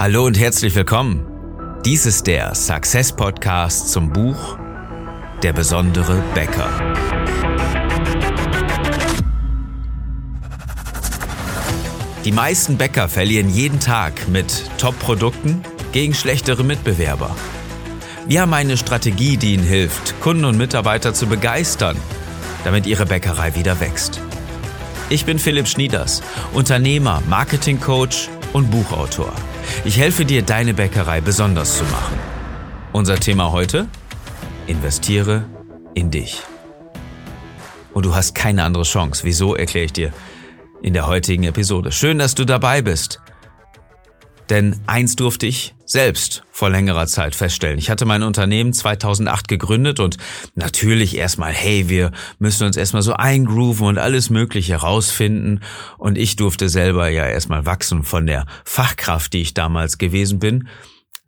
Hallo und herzlich willkommen. Dies ist der Success Podcast zum Buch Der besondere Bäcker. Die meisten Bäcker verlieren jeden Tag mit Top-Produkten gegen schlechtere Mitbewerber. Wir haben eine Strategie, die Ihnen hilft, Kunden und Mitarbeiter zu begeistern, damit Ihre Bäckerei wieder wächst. Ich bin Philipp Schnieders, Unternehmer, Marketingcoach und Buchautor. Ich helfe dir, deine Bäckerei besonders zu machen. Unser Thema heute? Investiere in dich. Und du hast keine andere Chance. Wieso, erkläre ich dir in der heutigen Episode. Schön, dass du dabei bist. Denn eins durfte ich selbst vor längerer Zeit feststellen. Ich hatte mein Unternehmen 2008 gegründet und natürlich erstmal, hey, wir müssen uns erstmal so eingrooven und alles Mögliche herausfinden. Und ich durfte selber ja erstmal wachsen von der Fachkraft, die ich damals gewesen bin,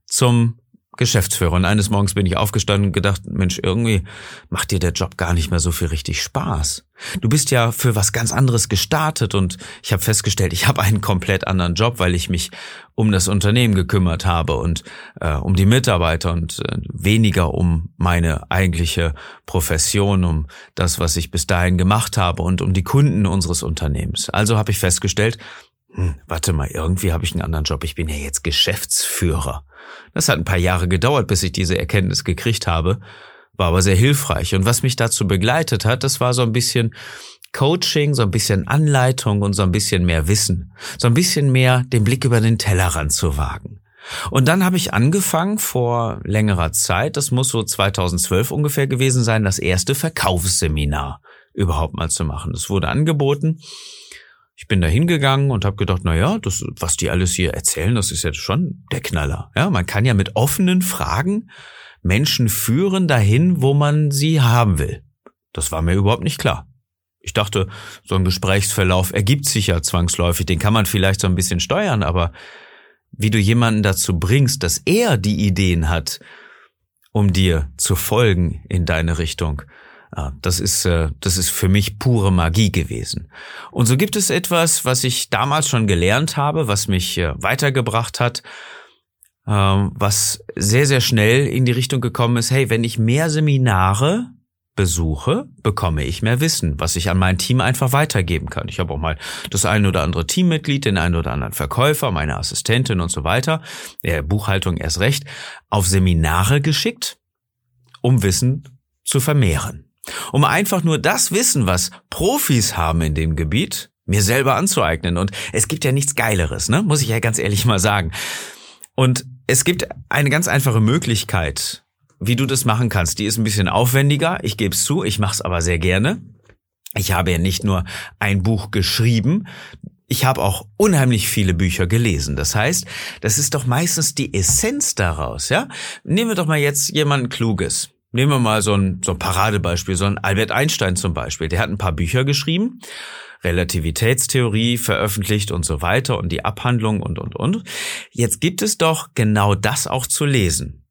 zum Geschäftsführer. Und eines Morgens bin ich aufgestanden und gedacht, Mensch, irgendwie macht dir der Job gar nicht mehr so viel richtig Spaß. Du bist ja für was ganz anderes gestartet und ich habe festgestellt, ich habe einen komplett anderen Job, weil ich mich um das Unternehmen gekümmert habe und äh, um die Mitarbeiter und äh, weniger um meine eigentliche Profession, um das, was ich bis dahin gemacht habe und um die Kunden unseres Unternehmens. Also habe ich festgestellt, hm, warte mal, irgendwie habe ich einen anderen Job. Ich bin ja jetzt Geschäftsführer. Das hat ein paar Jahre gedauert, bis ich diese Erkenntnis gekriegt habe, war aber sehr hilfreich. Und was mich dazu begleitet hat, das war so ein bisschen Coaching, so ein bisschen Anleitung und so ein bisschen mehr Wissen. So ein bisschen mehr den Blick über den Tellerrand zu wagen. Und dann habe ich angefangen vor längerer Zeit, das muss so 2012 ungefähr gewesen sein, das erste Verkaufsseminar überhaupt mal zu machen. Das wurde angeboten ich bin da hingegangen und habe gedacht, na ja, das, was die alles hier erzählen, das ist ja schon der Knaller. Ja, man kann ja mit offenen Fragen Menschen führen dahin, wo man sie haben will. Das war mir überhaupt nicht klar. Ich dachte, so ein Gesprächsverlauf ergibt sich ja zwangsläufig, den kann man vielleicht so ein bisschen steuern, aber wie du jemanden dazu bringst, dass er die Ideen hat, um dir zu folgen in deine Richtung, das ist, äh, das ist für mich pure Magie gewesen. Und so gibt es etwas, was ich damals schon gelernt habe, was mich äh, weitergebracht hat, ähm, was sehr, sehr schnell in die Richtung gekommen ist, hey, wenn ich mehr Seminare besuche, bekomme ich mehr Wissen, was ich an mein Team einfach weitergeben kann. Ich habe auch mal das ein oder andere Teammitglied, den einen oder anderen Verkäufer, meine Assistentin und so weiter, der Buchhaltung erst recht, auf Seminare geschickt, um Wissen zu vermehren um einfach nur das Wissen, was Profis haben in dem Gebiet, mir selber anzueignen. Und es gibt ja nichts Geileres, ne? Muss ich ja ganz ehrlich mal sagen. Und es gibt eine ganz einfache Möglichkeit, wie du das machen kannst. Die ist ein bisschen aufwendiger, ich gebe es zu, ich mache es aber sehr gerne. Ich habe ja nicht nur ein Buch geschrieben, ich habe auch unheimlich viele Bücher gelesen. Das heißt, das ist doch meistens die Essenz daraus, ja? Nehmen wir doch mal jetzt jemanden Kluges. Nehmen wir mal so ein, so ein Paradebeispiel, so ein Albert Einstein zum Beispiel. Der hat ein paar Bücher geschrieben, Relativitätstheorie veröffentlicht und so weiter und die Abhandlung und, und, und. Jetzt gibt es doch genau das auch zu lesen.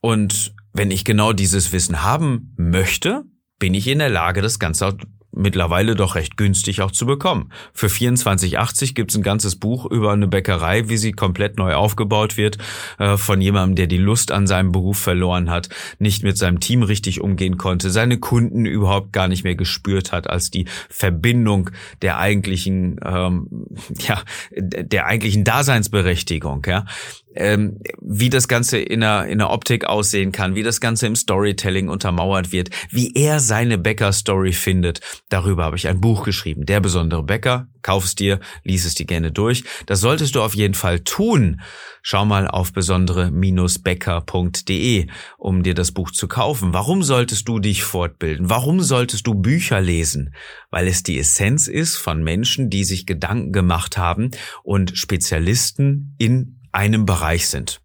Und wenn ich genau dieses Wissen haben möchte, bin ich in der Lage, das Ganze mittlerweile doch recht günstig auch zu bekommen. Für 24,80 gibt's ein ganzes Buch über eine Bäckerei, wie sie komplett neu aufgebaut wird, äh, von jemandem, der die Lust an seinem Beruf verloren hat, nicht mit seinem Team richtig umgehen konnte, seine Kunden überhaupt gar nicht mehr gespürt hat als die Verbindung der eigentlichen, ähm, ja, der eigentlichen Daseinsberechtigung, ja ähm, wie das Ganze in der, in der Optik aussehen kann, wie das Ganze im Storytelling untermauert wird, wie er seine Bäcker-Story findet. Darüber habe ich ein Buch geschrieben. Der besondere Bäcker. Kauf es dir, lies es dir gerne durch. Das solltest du auf jeden Fall tun. Schau mal auf besondere-bäcker.de, um dir das Buch zu kaufen. Warum solltest du dich fortbilden? Warum solltest du Bücher lesen? Weil es die Essenz ist von Menschen, die sich Gedanken gemacht haben und Spezialisten in einem Bereich sind.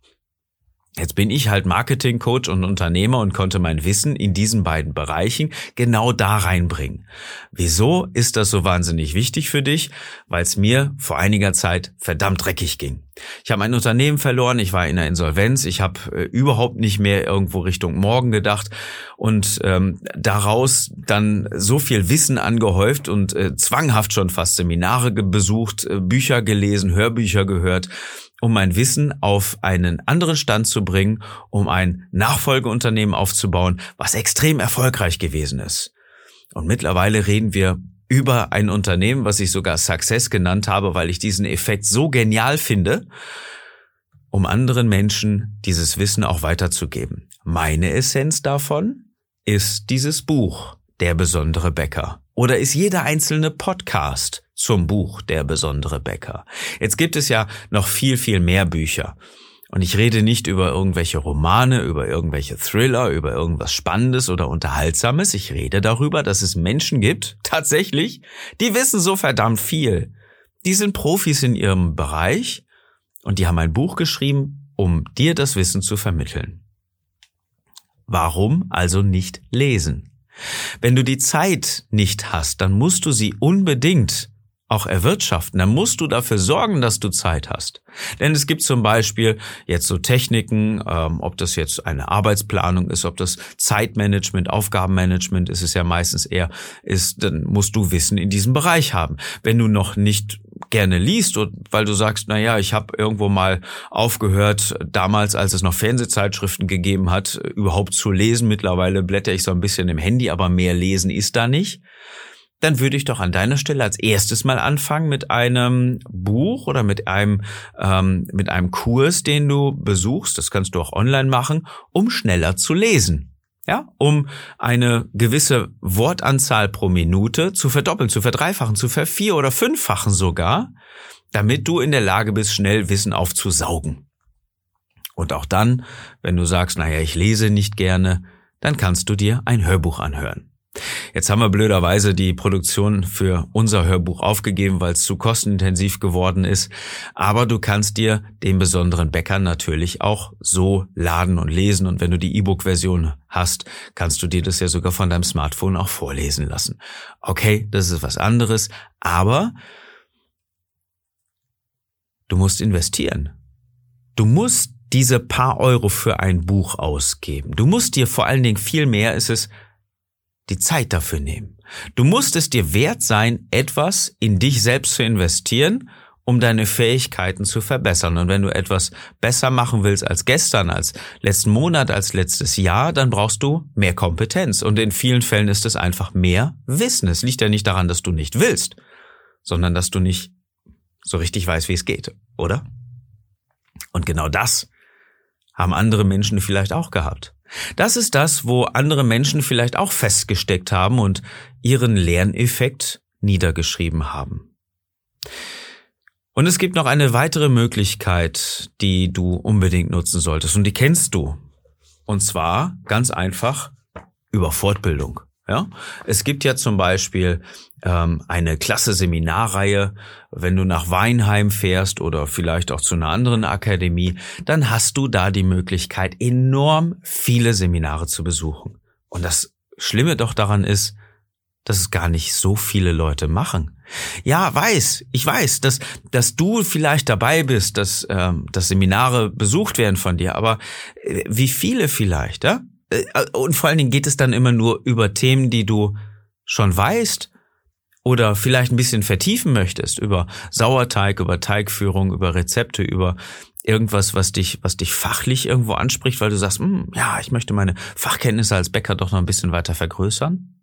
Jetzt bin ich halt Marketingcoach und Unternehmer und konnte mein Wissen in diesen beiden Bereichen genau da reinbringen. Wieso ist das so wahnsinnig wichtig für dich? Weil es mir vor einiger Zeit verdammt dreckig ging. Ich habe mein Unternehmen verloren, ich war in der Insolvenz, ich habe äh, überhaupt nicht mehr irgendwo Richtung morgen gedacht und ähm, daraus dann so viel Wissen angehäuft und äh, zwanghaft schon fast Seminare besucht, äh, Bücher gelesen, Hörbücher gehört, um mein Wissen auf einen anderen Stand zu bringen, um ein Nachfolgeunternehmen aufzubauen, was extrem erfolgreich gewesen ist. Und mittlerweile reden wir über ein Unternehmen, was ich sogar Success genannt habe, weil ich diesen Effekt so genial finde, um anderen Menschen dieses Wissen auch weiterzugeben. Meine Essenz davon ist dieses Buch, Der besondere Bäcker. Oder ist jeder einzelne Podcast zum Buch Der besondere Bäcker. Jetzt gibt es ja noch viel, viel mehr Bücher. Und ich rede nicht über irgendwelche Romane, über irgendwelche Thriller, über irgendwas Spannendes oder Unterhaltsames. Ich rede darüber, dass es Menschen gibt, tatsächlich, die wissen so verdammt viel. Die sind Profis in ihrem Bereich und die haben ein Buch geschrieben, um dir das Wissen zu vermitteln. Warum also nicht lesen? Wenn du die Zeit nicht hast, dann musst du sie unbedingt auch erwirtschaften, dann musst du dafür sorgen, dass du Zeit hast. Denn es gibt zum Beispiel jetzt so Techniken, ähm, ob das jetzt eine Arbeitsplanung ist, ob das Zeitmanagement, Aufgabenmanagement ist es ja meistens eher, ist, dann musst du Wissen in diesem Bereich haben. Wenn du noch nicht gerne liest und weil du sagst, na ja, ich habe irgendwo mal aufgehört, damals, als es noch Fernsehzeitschriften gegeben hat, überhaupt zu lesen. Mittlerweile blätter ich so ein bisschen im Handy, aber mehr lesen ist da nicht dann würde ich doch an deiner Stelle als erstes mal anfangen mit einem Buch oder mit einem ähm, mit einem Kurs, den du besuchst. Das kannst du auch online machen, um schneller zu lesen. Ja, um eine gewisse Wortanzahl pro Minute zu verdoppeln, zu verdreifachen, zu vervier- oder fünffachen sogar, damit du in der Lage bist, schnell Wissen aufzusaugen. Und auch dann, wenn du sagst, naja, ich lese nicht gerne, dann kannst du dir ein Hörbuch anhören. Jetzt haben wir blöderweise die Produktion für unser Hörbuch aufgegeben, weil es zu kostenintensiv geworden ist. Aber du kannst dir den besonderen Bäcker natürlich auch so laden und lesen. Und wenn du die E-Book-Version hast, kannst du dir das ja sogar von deinem Smartphone auch vorlesen lassen. Okay, das ist was anderes. Aber du musst investieren. Du musst diese paar Euro für ein Buch ausgeben. Du musst dir vor allen Dingen viel mehr ist es die Zeit dafür nehmen. Du musst es dir wert sein, etwas in dich selbst zu investieren, um deine Fähigkeiten zu verbessern. Und wenn du etwas besser machen willst als gestern, als letzten Monat, als letztes Jahr, dann brauchst du mehr Kompetenz. Und in vielen Fällen ist es einfach mehr Wissen. Es liegt ja nicht daran, dass du nicht willst, sondern dass du nicht so richtig weißt, wie es geht, oder? Und genau das haben andere Menschen vielleicht auch gehabt. Das ist das, wo andere Menschen vielleicht auch festgesteckt haben und ihren Lerneffekt niedergeschrieben haben. Und es gibt noch eine weitere Möglichkeit, die du unbedingt nutzen solltest und die kennst du. Und zwar ganz einfach über Fortbildung. Ja, es gibt ja zum Beispiel ähm, eine klasse Seminarreihe. Wenn du nach Weinheim fährst oder vielleicht auch zu einer anderen Akademie, dann hast du da die Möglichkeit, enorm viele Seminare zu besuchen. Und das Schlimme doch daran ist, dass es gar nicht so viele Leute machen. Ja, weiß, ich weiß, dass, dass du vielleicht dabei bist, dass, ähm, dass Seminare besucht werden von dir, aber äh, wie viele vielleicht, ja? Äh, und vor allen Dingen geht es dann immer nur über Themen, die du schon weißt oder vielleicht ein bisschen vertiefen möchtest über Sauerteig, über Teigführung, über Rezepte, über irgendwas, was dich, was dich fachlich irgendwo anspricht, weil du sagst, hm, ja, ich möchte meine Fachkenntnisse als Bäcker doch noch ein bisschen weiter vergrößern?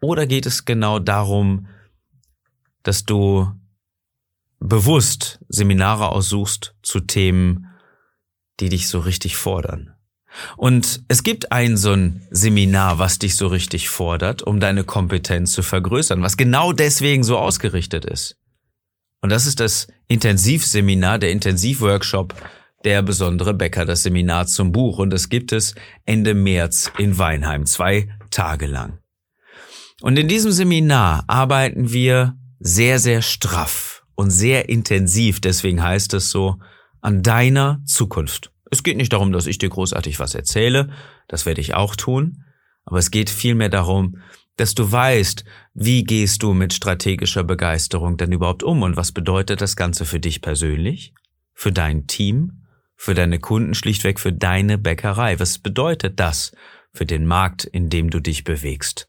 Oder geht es genau darum, dass du bewusst Seminare aussuchst zu Themen, die dich so richtig fordern? Und es gibt ein so ein Seminar, was dich so richtig fordert, um deine Kompetenz zu vergrößern, was genau deswegen so ausgerichtet ist. Und das ist das Intensivseminar, der Intensivworkshop der besondere Bäcker, das Seminar zum Buch. Und das gibt es Ende März in Weinheim, zwei Tage lang. Und in diesem Seminar arbeiten wir sehr, sehr straff und sehr intensiv, deswegen heißt es so, an deiner Zukunft. Es geht nicht darum, dass ich dir großartig was erzähle, das werde ich auch tun, aber es geht vielmehr darum, dass du weißt, wie gehst du mit strategischer Begeisterung denn überhaupt um und was bedeutet das Ganze für dich persönlich, für dein Team, für deine Kunden, schlichtweg für deine Bäckerei. Was bedeutet das für den Markt, in dem du dich bewegst?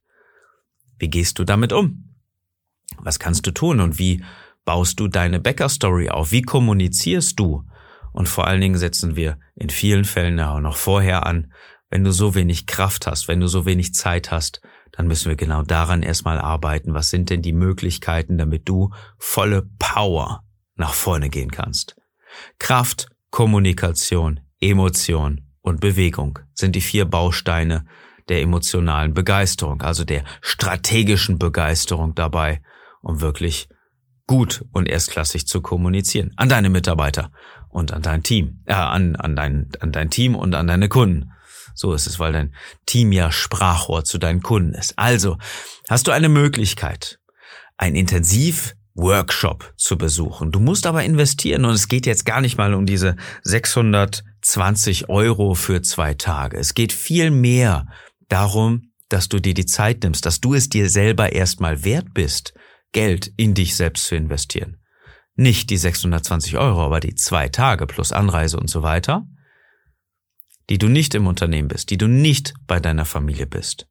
Wie gehst du damit um? Was kannst du tun und wie baust du deine Bäckerstory auf? Wie kommunizierst du? Und vor allen Dingen setzen wir in vielen Fällen auch noch vorher an, wenn du so wenig Kraft hast, wenn du so wenig Zeit hast, dann müssen wir genau daran erstmal arbeiten. Was sind denn die Möglichkeiten, damit du volle Power nach vorne gehen kannst? Kraft, Kommunikation, Emotion und Bewegung sind die vier Bausteine der emotionalen Begeisterung, also der strategischen Begeisterung dabei, um wirklich gut und erstklassig zu kommunizieren an deine Mitarbeiter und an dein Team, äh, an, an, dein, an dein Team und an deine Kunden. So ist es, weil dein Team ja Sprachrohr zu deinen Kunden ist. Also hast du eine Möglichkeit, ein intensiv Workshop zu besuchen. Du musst aber investieren und es geht jetzt gar nicht mal um diese 620 Euro für zwei Tage. Es geht viel mehr darum, dass du dir die Zeit nimmst, dass du es dir selber erstmal wert bist, Geld in dich selbst zu investieren. Nicht die 620 Euro, aber die zwei Tage plus Anreise und so weiter die du nicht im Unternehmen bist, die du nicht bei deiner Familie bist.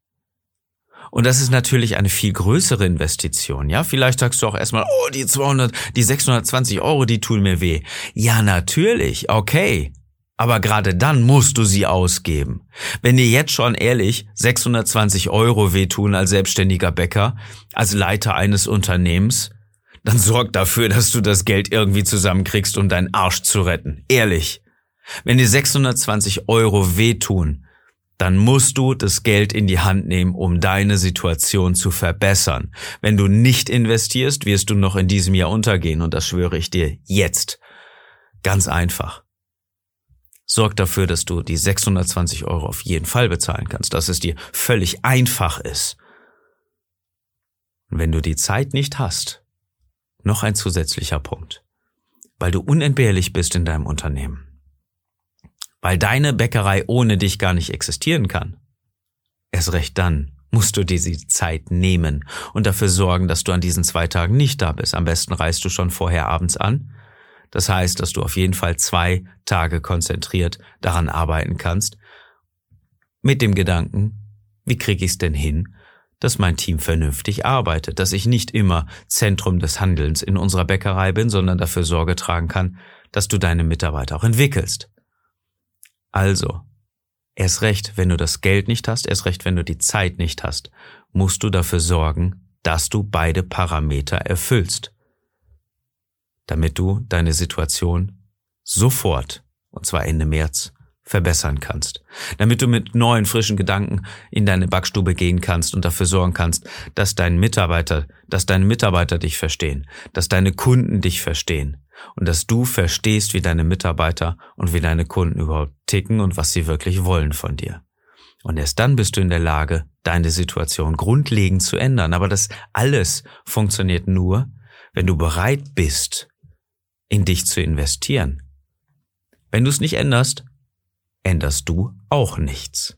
Und das ist natürlich eine viel größere Investition, ja? Vielleicht sagst du auch erstmal, oh, die 200, die 620 Euro, die tun mir weh. Ja, natürlich, okay. Aber gerade dann musst du sie ausgeben. Wenn dir jetzt schon ehrlich 620 Euro wehtun als selbstständiger Bäcker, als Leiter eines Unternehmens, dann sorg dafür, dass du das Geld irgendwie zusammenkriegst, um deinen Arsch zu retten. Ehrlich. Wenn dir 620 Euro wehtun, dann musst du das Geld in die Hand nehmen, um deine Situation zu verbessern. Wenn du nicht investierst, wirst du noch in diesem Jahr untergehen und das schwöre ich dir jetzt. Ganz einfach. Sorg dafür, dass du die 620 Euro auf jeden Fall bezahlen kannst, dass es dir völlig einfach ist. Und wenn du die Zeit nicht hast, noch ein zusätzlicher Punkt, weil du unentbehrlich bist in deinem Unternehmen weil deine Bäckerei ohne dich gar nicht existieren kann. Erst recht dann musst du dir die Zeit nehmen und dafür sorgen, dass du an diesen zwei Tagen nicht da bist. Am besten reist du schon vorher abends an. Das heißt, dass du auf jeden Fall zwei Tage konzentriert daran arbeiten kannst, mit dem Gedanken, wie kriege ich es denn hin, dass mein Team vernünftig arbeitet, dass ich nicht immer Zentrum des Handelns in unserer Bäckerei bin, sondern dafür Sorge tragen kann, dass du deine Mitarbeiter auch entwickelst. Also, erst recht, wenn du das Geld nicht hast, erst recht, wenn du die Zeit nicht hast, musst du dafür sorgen, dass du beide Parameter erfüllst, damit du deine Situation sofort, und zwar Ende März, verbessern kannst, damit du mit neuen, frischen Gedanken in deine Backstube gehen kannst und dafür sorgen kannst, dass dein Mitarbeiter, dass deine Mitarbeiter dich verstehen, dass deine Kunden dich verstehen, und dass du verstehst, wie deine Mitarbeiter und wie deine Kunden überhaupt ticken und was sie wirklich wollen von dir. Und erst dann bist du in der Lage, deine Situation grundlegend zu ändern. Aber das alles funktioniert nur, wenn du bereit bist, in dich zu investieren. Wenn du es nicht änderst, änderst du auch nichts.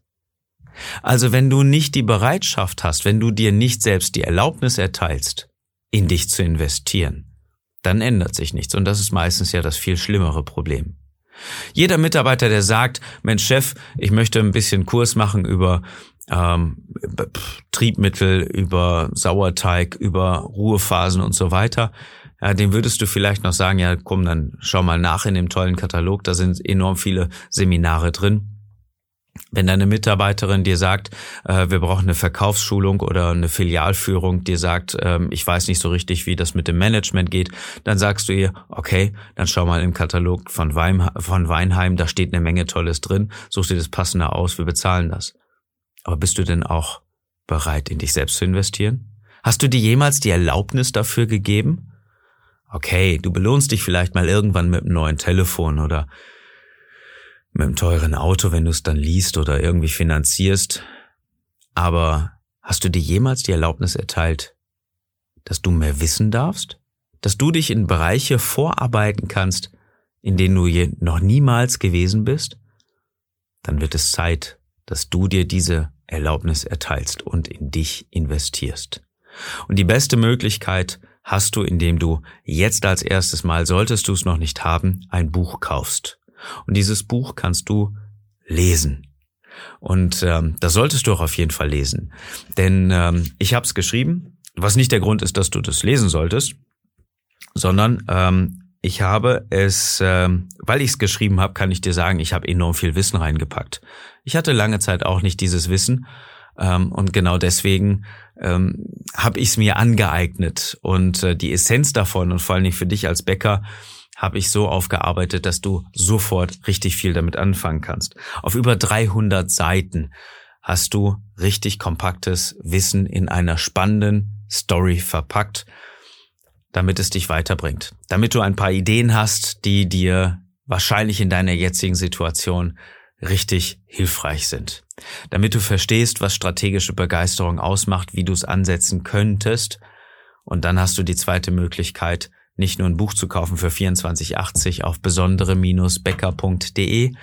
Also wenn du nicht die Bereitschaft hast, wenn du dir nicht selbst die Erlaubnis erteilst, in dich zu investieren, dann ändert sich nichts. Und das ist meistens ja das viel schlimmere Problem. Jeder Mitarbeiter, der sagt, Mensch Chef, ich möchte ein bisschen Kurs machen über ähm, Triebmittel, über Sauerteig, über Ruhephasen und so weiter, ja, dem würdest du vielleicht noch sagen, ja, komm, dann schau mal nach in dem tollen Katalog, da sind enorm viele Seminare drin. Wenn deine Mitarbeiterin dir sagt, äh, wir brauchen eine Verkaufsschulung oder eine Filialführung, dir sagt, ähm, ich weiß nicht so richtig, wie das mit dem Management geht, dann sagst du ihr, okay, dann schau mal im Katalog von, Wein, von Weinheim, da steht eine Menge Tolles drin, such dir das Passende aus, wir bezahlen das. Aber bist du denn auch bereit, in dich selbst zu investieren? Hast du dir jemals die Erlaubnis dafür gegeben? Okay, du belohnst dich vielleicht mal irgendwann mit einem neuen Telefon oder mit einem teuren Auto, wenn du es dann liest oder irgendwie finanzierst. Aber hast du dir jemals die Erlaubnis erteilt, dass du mehr wissen darfst? Dass du dich in Bereiche vorarbeiten kannst, in denen du noch niemals gewesen bist? Dann wird es Zeit, dass du dir diese Erlaubnis erteilst und in dich investierst. Und die beste Möglichkeit, hast du, indem du jetzt als erstes Mal, solltest du es noch nicht haben, ein Buch kaufst. Und dieses Buch kannst du lesen. Und ähm, das solltest du auch auf jeden Fall lesen. Denn ähm, ich habe es geschrieben, was nicht der Grund ist, dass du das lesen solltest, sondern ähm, ich habe es, ähm, weil ich es geschrieben habe, kann ich dir sagen, ich habe enorm viel Wissen reingepackt. Ich hatte lange Zeit auch nicht dieses Wissen ähm, und genau deswegen ähm, habe ich es mir angeeignet und äh, die Essenz davon und vor allen Dingen für dich als Bäcker habe ich so aufgearbeitet, dass du sofort richtig viel damit anfangen kannst. Auf über 300 Seiten hast du richtig kompaktes Wissen in einer spannenden Story verpackt, damit es dich weiterbringt. Damit du ein paar Ideen hast, die dir wahrscheinlich in deiner jetzigen Situation richtig hilfreich sind. Damit du verstehst, was strategische Begeisterung ausmacht, wie du es ansetzen könntest. Und dann hast du die zweite Möglichkeit, nicht nur ein Buch zu kaufen für 24,80 auf besondere-becker.de,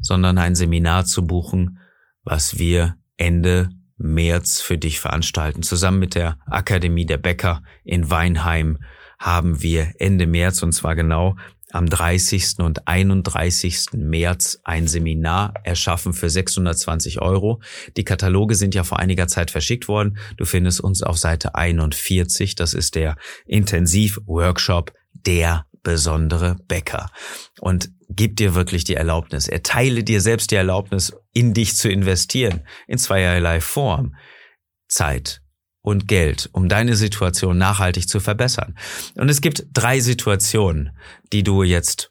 sondern ein Seminar zu buchen, was wir Ende März für dich veranstalten. Zusammen mit der Akademie der Bäcker in Weinheim haben wir Ende März und zwar genau am 30. und 31. März ein Seminar erschaffen für 620 Euro. Die Kataloge sind ja vor einiger Zeit verschickt worden. Du findest uns auf Seite 41. Das ist der Intensiv-Workshop der besondere Bäcker. Und gib dir wirklich die Erlaubnis. Erteile dir selbst die Erlaubnis, in dich zu investieren. In zweierlei Form. Zeit und Geld, um deine Situation nachhaltig zu verbessern. Und es gibt drei Situationen, die du jetzt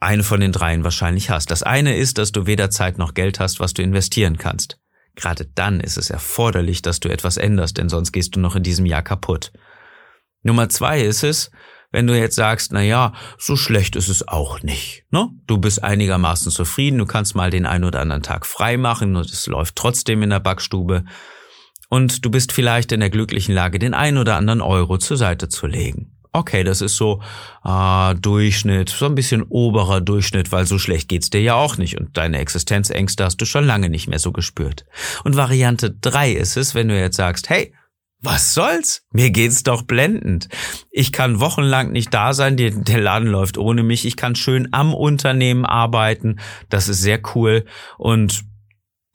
eine von den dreien wahrscheinlich hast. Das eine ist, dass du weder Zeit noch Geld hast, was du investieren kannst. Gerade dann ist es erforderlich, dass du etwas änderst, denn sonst gehst du noch in diesem Jahr kaputt. Nummer zwei ist es, wenn du jetzt sagst, na ja, so schlecht ist es auch nicht. Ne? Du bist einigermaßen zufrieden, du kannst mal den einen oder anderen Tag frei machen und es läuft trotzdem in der Backstube und du bist vielleicht in der glücklichen Lage, den ein oder anderen Euro zur Seite zu legen. Okay, das ist so äh, Durchschnitt, so ein bisschen oberer Durchschnitt, weil so schlecht geht's dir ja auch nicht und deine Existenzängste hast du schon lange nicht mehr so gespürt. Und Variante drei ist es, wenn du jetzt sagst, hey, was soll's? Mir geht's doch blendend. Ich kann wochenlang nicht da sein, der Laden läuft ohne mich. Ich kann schön am Unternehmen arbeiten. Das ist sehr cool. Und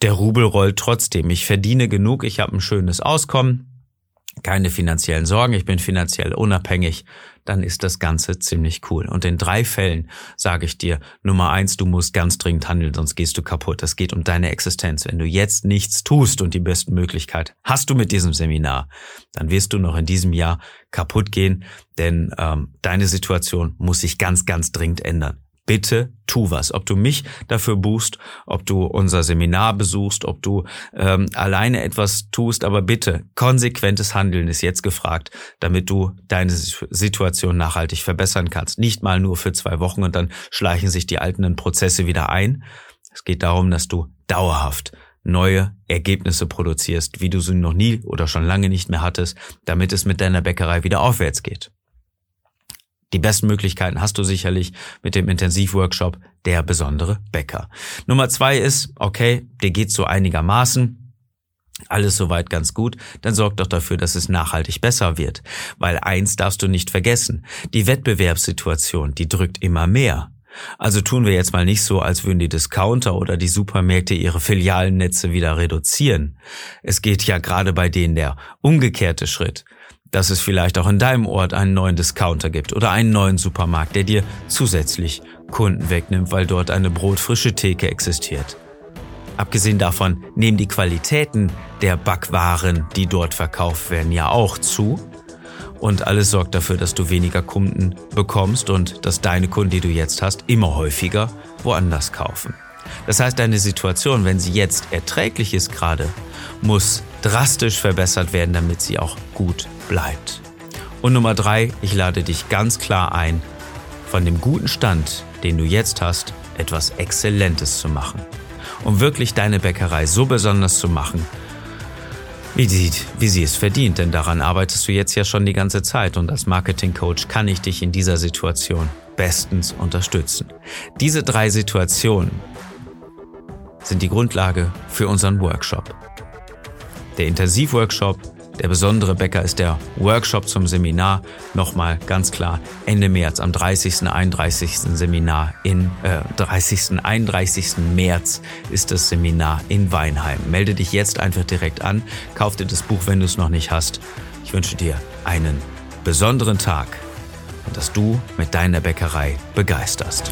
der Rubel rollt trotzdem. Ich verdiene genug, ich habe ein schönes Auskommen, keine finanziellen Sorgen, ich bin finanziell unabhängig, dann ist das Ganze ziemlich cool. Und in drei Fällen sage ich dir, Nummer eins, du musst ganz dringend handeln, sonst gehst du kaputt. Es geht um deine Existenz. Wenn du jetzt nichts tust und die beste Möglichkeit hast du mit diesem Seminar, dann wirst du noch in diesem Jahr kaputt gehen, denn ähm, deine Situation muss sich ganz, ganz dringend ändern bitte tu was. Ob du mich dafür buchst, ob du unser Seminar besuchst, ob du ähm, alleine etwas tust, aber bitte, konsequentes Handeln ist jetzt gefragt, damit du deine Situation nachhaltig verbessern kannst. Nicht mal nur für zwei Wochen und dann schleichen sich die alten Prozesse wieder ein. Es geht darum, dass du dauerhaft neue Ergebnisse produzierst, wie du sie noch nie oder schon lange nicht mehr hattest, damit es mit deiner Bäckerei wieder aufwärts geht. Die besten Möglichkeiten hast du sicherlich mit dem Intensivworkshop Der besondere Bäcker. Nummer zwei ist, okay, dir geht's so einigermaßen. Alles soweit ganz gut, dann sorg doch dafür, dass es nachhaltig besser wird. Weil eins darfst du nicht vergessen, die Wettbewerbssituation, die drückt immer mehr. Also tun wir jetzt mal nicht so, als würden die Discounter oder die Supermärkte ihre Filialennetze wieder reduzieren. Es geht ja gerade bei denen der umgekehrte Schritt dass es vielleicht auch in deinem Ort einen neuen Discounter gibt oder einen neuen Supermarkt, der dir zusätzlich Kunden wegnimmt, weil dort eine brotfrische Theke existiert. Abgesehen davon nehmen die Qualitäten der Backwaren, die dort verkauft werden, ja auch zu. Und alles sorgt dafür, dass du weniger Kunden bekommst und dass deine Kunden, die du jetzt hast, immer häufiger woanders kaufen. Das heißt, deine Situation, wenn sie jetzt erträglich ist gerade, muss drastisch verbessert werden, damit sie auch gut bleibt. Und Nummer drei, ich lade dich ganz klar ein, von dem guten Stand, den du jetzt hast, etwas Exzellentes zu machen. Um wirklich deine Bäckerei so besonders zu machen, wie sie, wie sie es verdient, denn daran arbeitest du jetzt ja schon die ganze Zeit und als Marketing-Coach kann ich dich in dieser Situation bestens unterstützen. Diese drei Situationen sind die Grundlage für unseren Workshop. Der Intensivworkshop Der besondere Bäcker ist der Workshop zum Seminar. Nochmal ganz klar, Ende März, am 30. 31. Seminar in, äh, 30. 31. März ist das Seminar in Weinheim. Melde dich jetzt einfach direkt an, kauf dir das Buch, wenn du es noch nicht hast. Ich wünsche dir einen besonderen Tag und dass du mit deiner Bäckerei begeisterst.